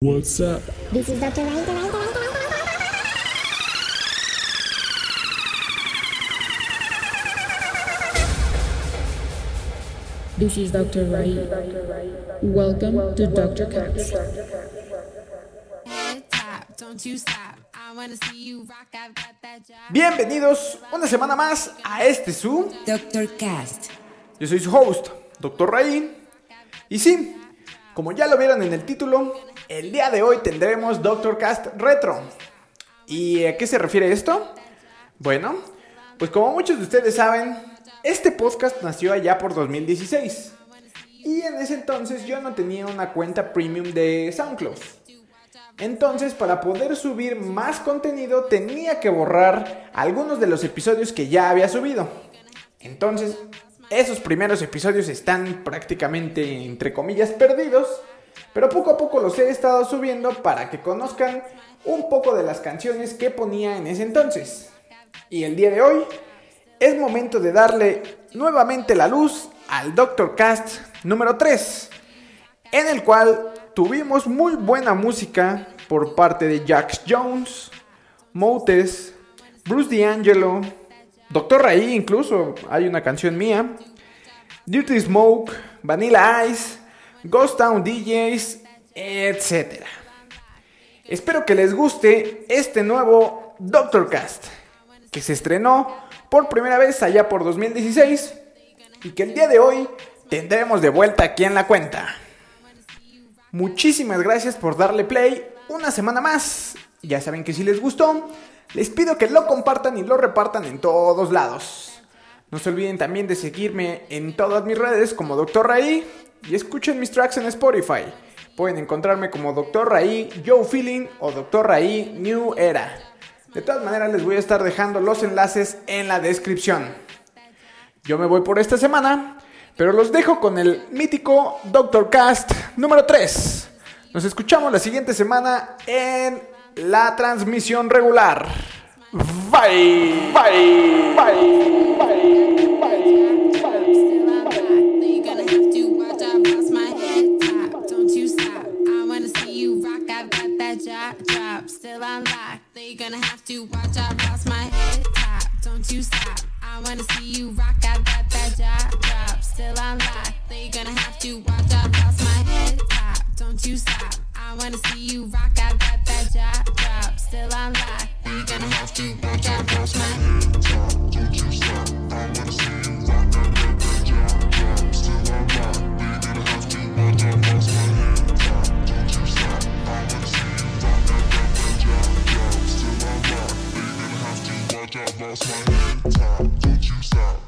What's up? This is Dr. Ryan, This is Dr. Rai. Welcome, Welcome to Dr. Katz. Bienvenidos una semana más a este Zoom. Dr. Cast. Yo soy su host, Dr. Ray. Y sí, como ya lo vieron en el título, el día de hoy tendremos Doctor Cast Retro. ¿Y a qué se refiere esto? Bueno, pues como muchos de ustedes saben, este podcast nació allá por 2016. Y en ese entonces yo no tenía una cuenta premium de SoundCloud. Entonces, para poder subir más contenido, tenía que borrar algunos de los episodios que ya había subido. Entonces, esos primeros episodios están prácticamente, entre comillas, perdidos. Pero poco a poco los he estado subiendo para que conozcan un poco de las canciones que ponía en ese entonces. Y el día de hoy es momento de darle nuevamente la luz al Doctor Cast número 3, en el cual tuvimos muy buena música por parte de Jax Jones, Motes, Bruce D'Angelo, Doctor Ray incluso, hay una canción mía, Dirty Smoke, Vanilla Ice, Ghost Town DJs, etc. Espero que les guste este nuevo Doctor Cast, que se estrenó por primera vez allá por 2016 y que el día de hoy tendremos de vuelta aquí en la cuenta. Muchísimas gracias por darle play una semana más. Ya saben que si les gustó, les pido que lo compartan y lo repartan en todos lados. No se olviden también de seguirme en todas mis redes como Dr. Raí y escuchen mis tracks en Spotify. Pueden encontrarme como Dr. Raí Joe Feeling o Dr. Raí New Era. De todas maneras les voy a estar dejando los enlaces en la descripción. Yo me voy por esta semana, pero los dejo con el mítico Doctor Cast número 3. Nos escuchamos la siguiente semana en la transmisión regular. Bye, bye, bye, bye, Still on lock. You're gonna have to watch. I've lost my head top. Don't you stop. I wanna see you rock. I've got that job. Drop. Still on lock. You're gonna have to watch. I've lost my head top. Don't you stop. I wanna see you rock. I've got that job. Drop. Still lock. You're gonna have to watch. I've lost my head top. Don't you stop. I wanna see you rock. That. Drop. Still gonna have to watch. I've lost my head top. Don't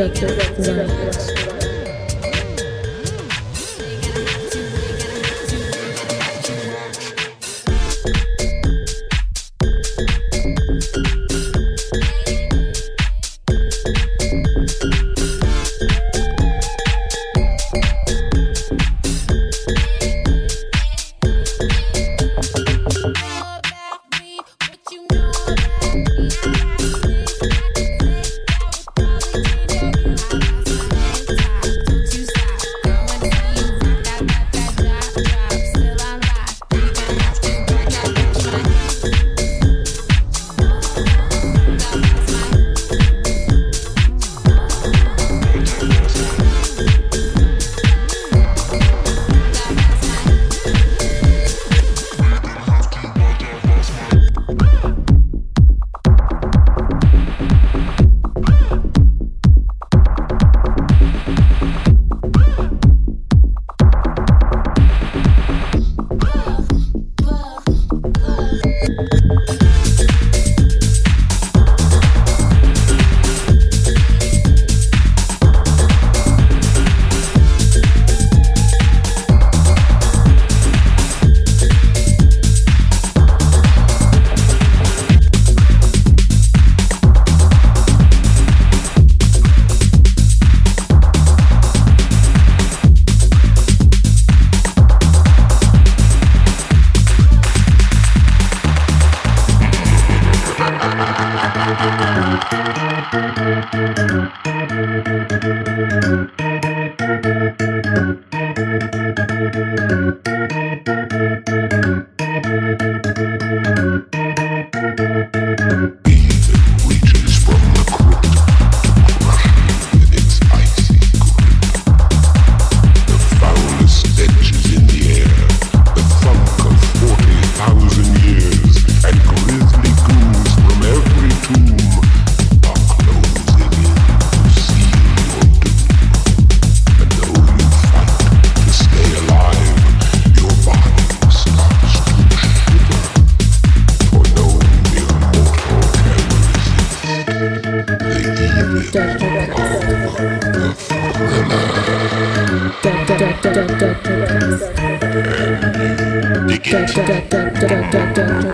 Dr. Ray. da da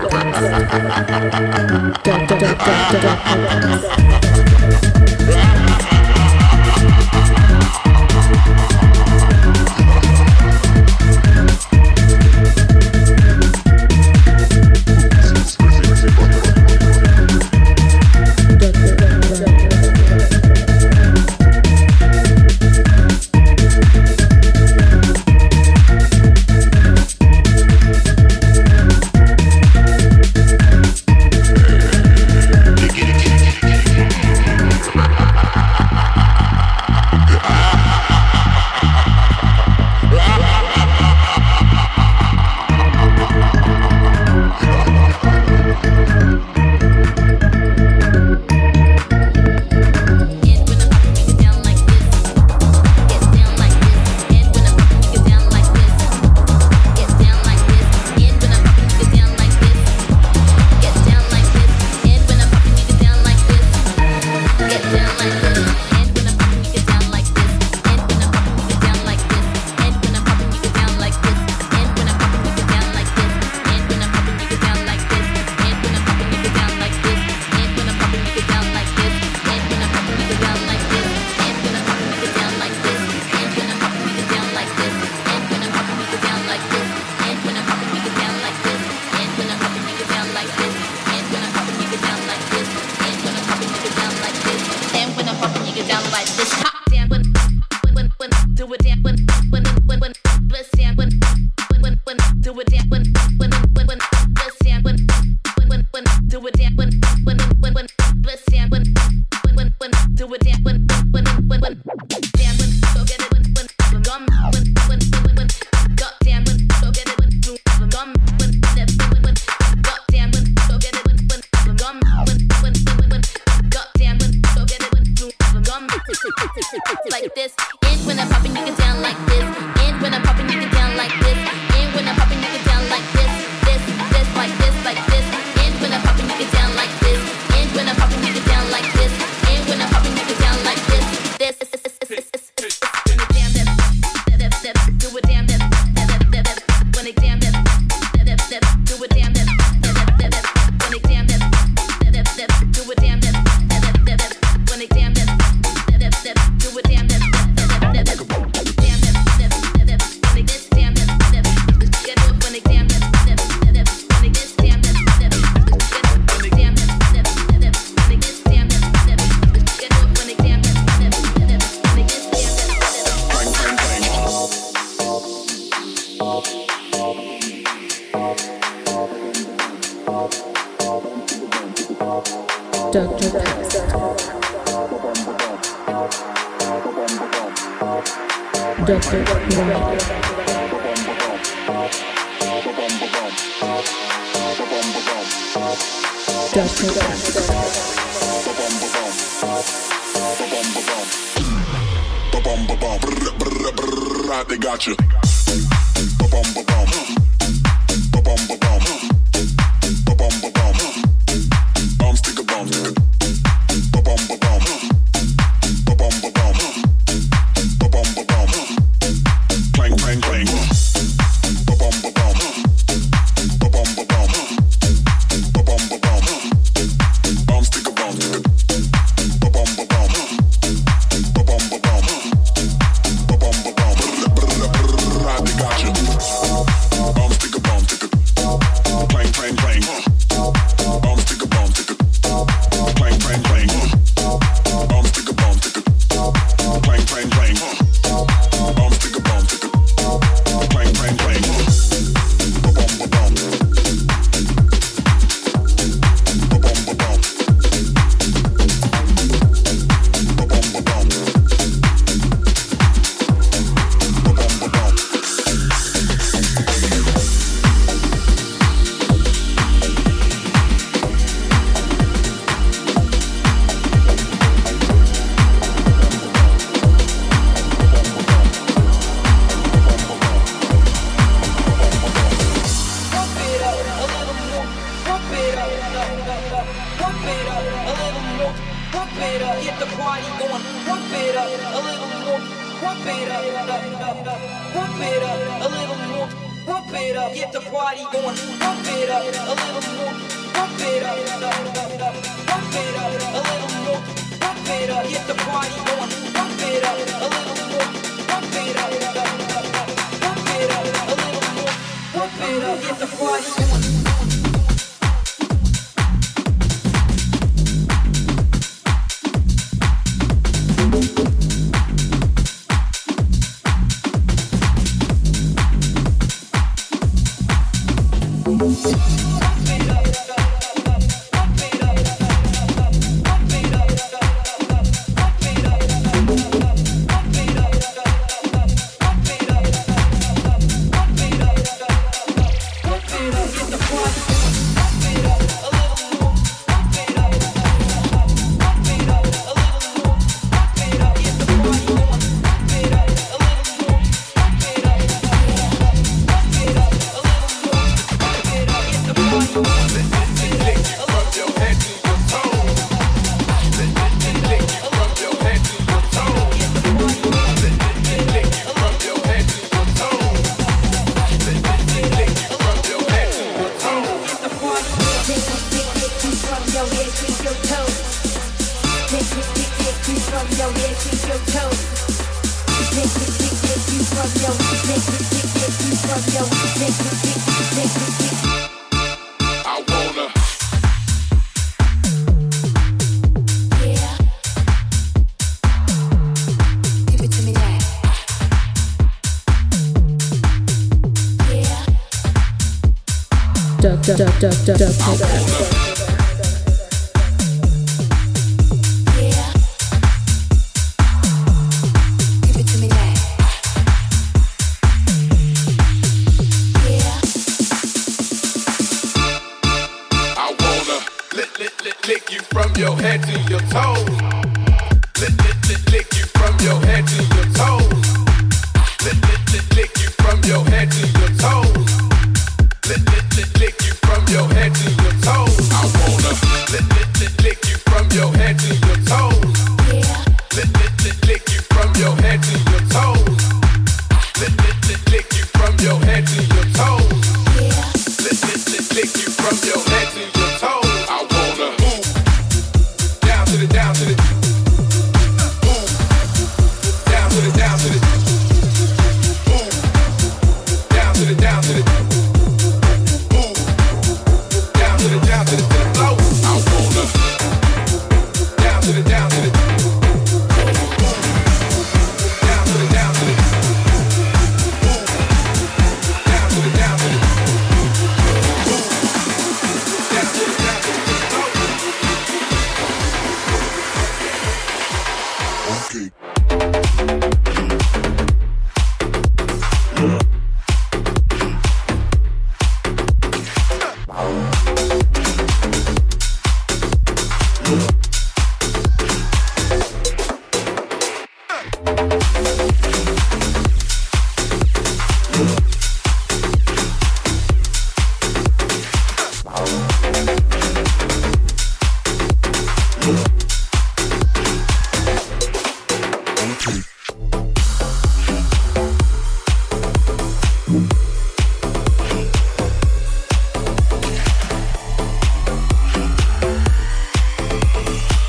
duck, duck, duck, duck, duck, duck.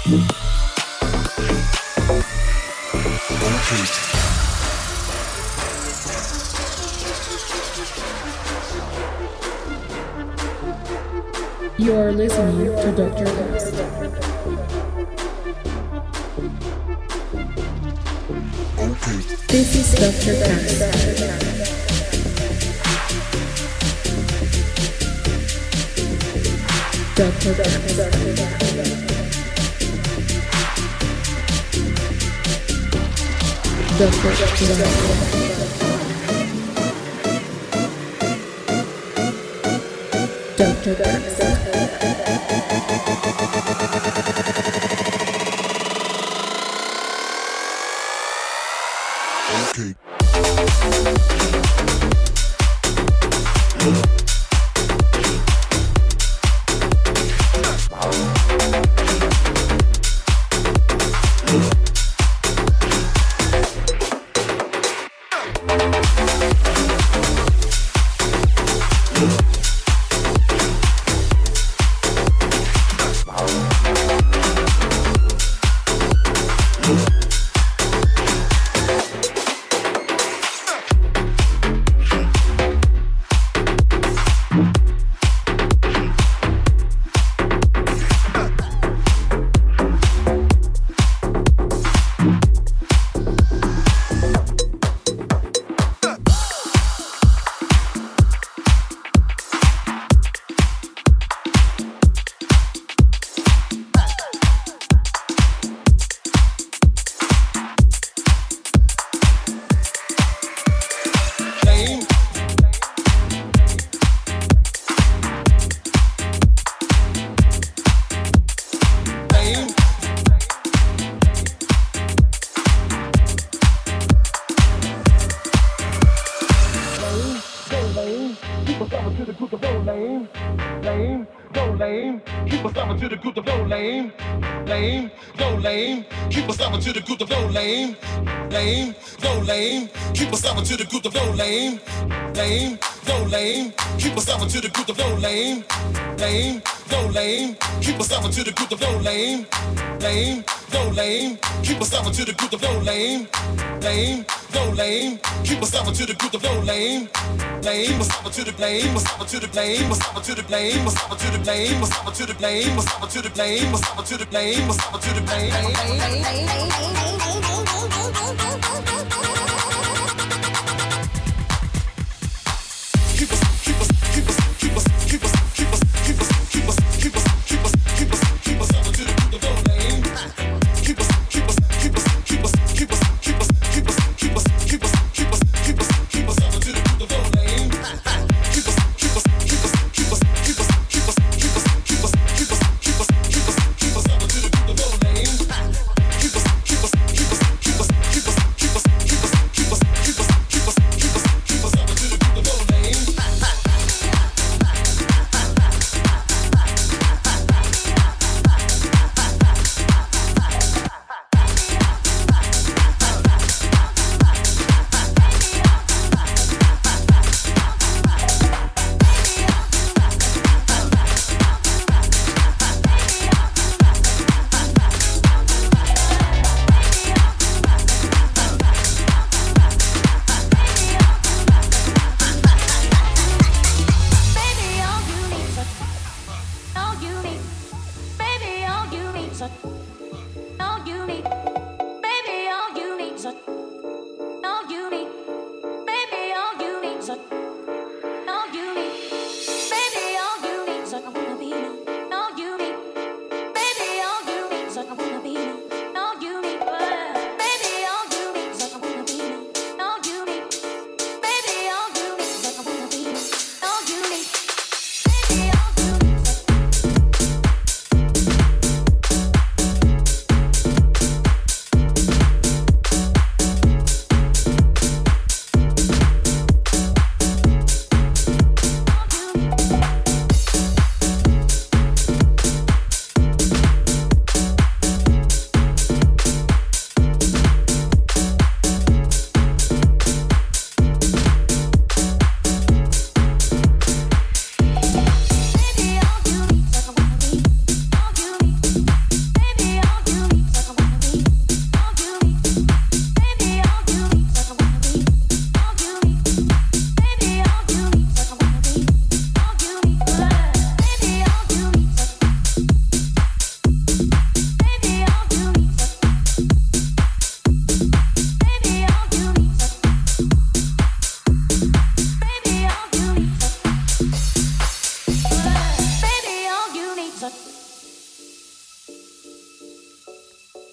You are listening to Dr. West. This is Dr. West. Dr. West. Doctor, doctor, doctor. lame, no lame. Keep us out to the group of no lame, lame, no lame. Keep us out to the group of no lame, lame, no lame. Keep us out to the group of no lame, lame, no lame. Keep us out to the group of no lame, lame. Keep us to the blame, us out to the blame, us out to the blame, us out to the blame, us out to the blame, us out to the blame, us out to the blame, us out to the blame.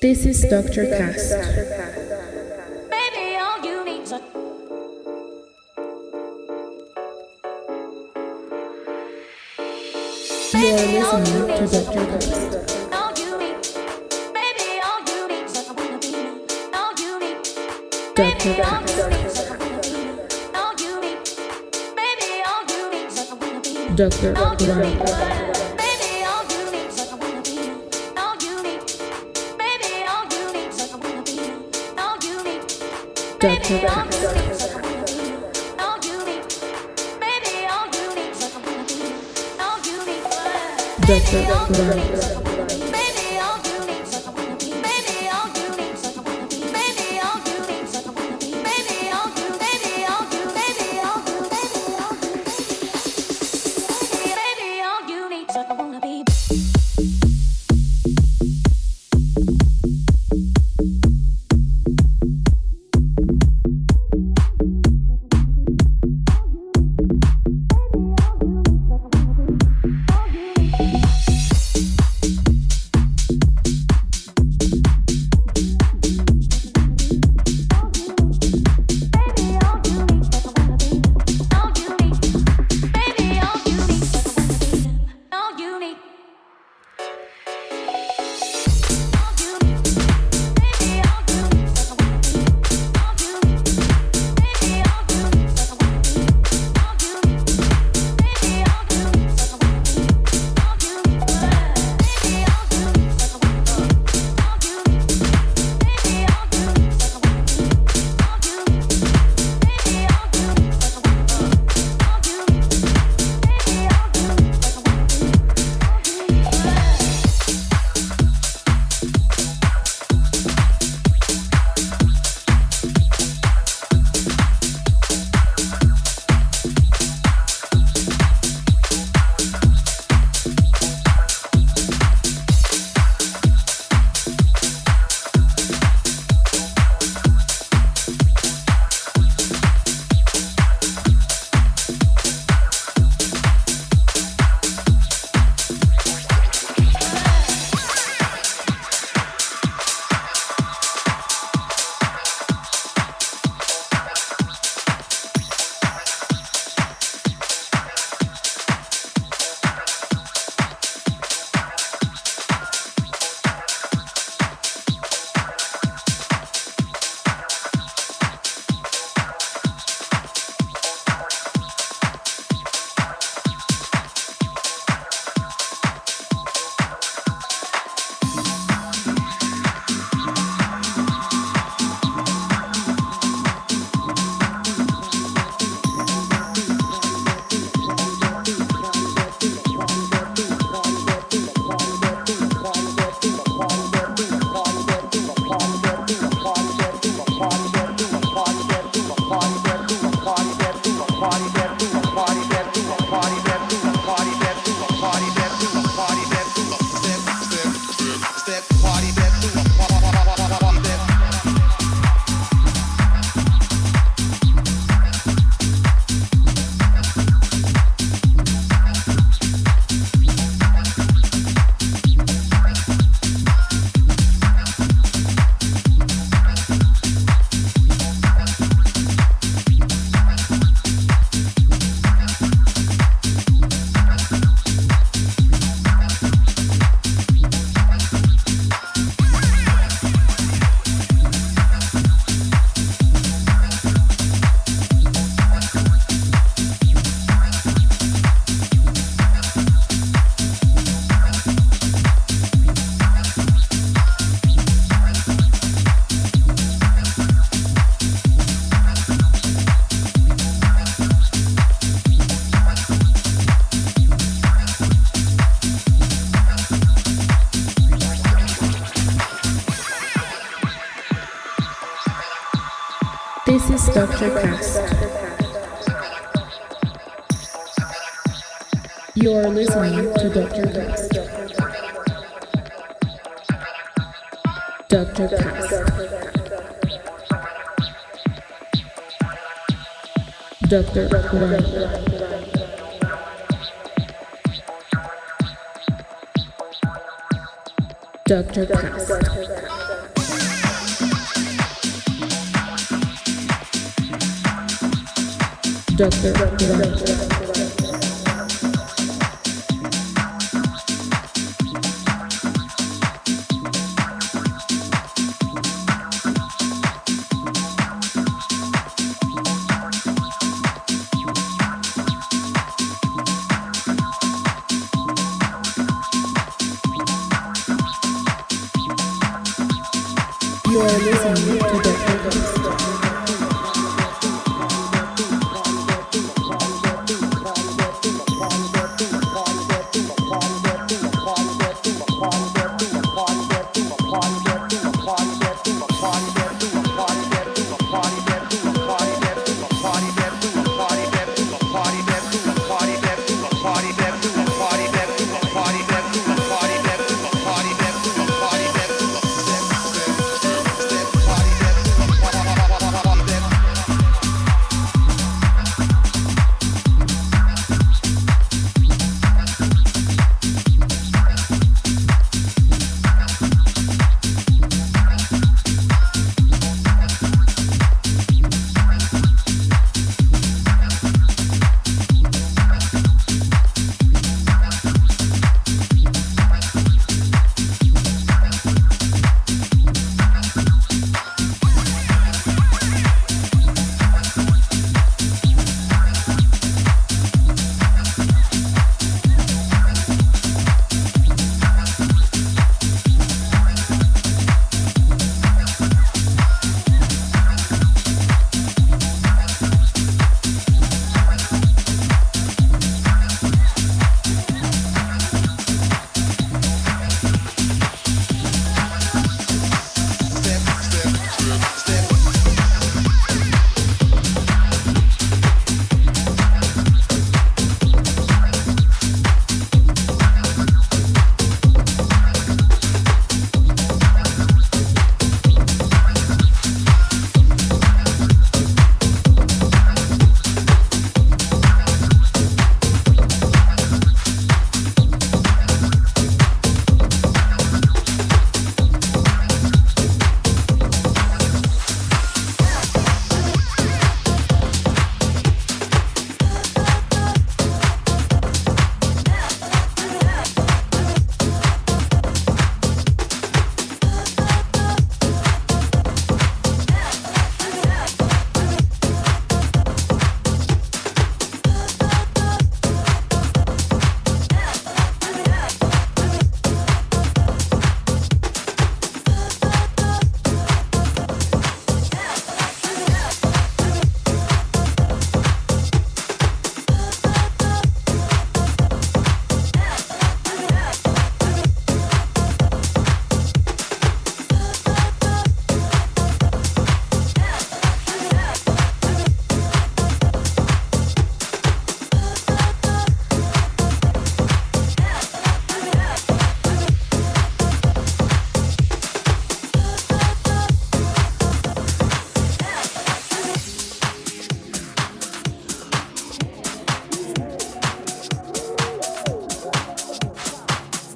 This is Dr. Cast. You are listening to Dr. Cast. Dr. Cast. Dr. Brown. Dr. Pat. Dr. Pat. You're listening to Dr. Cast. Dr. Cast. Dr. White. Dr. Cast. Dr. White.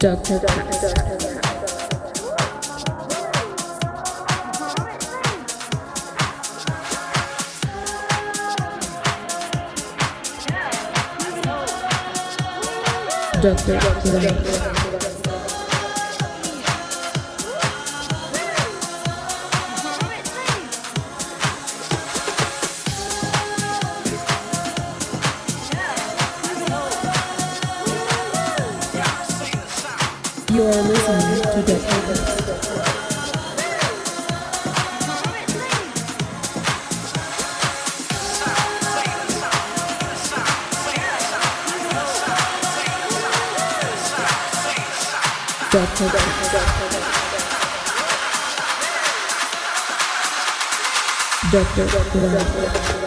Dr. Cast. Dr. White. You Cast. Dr.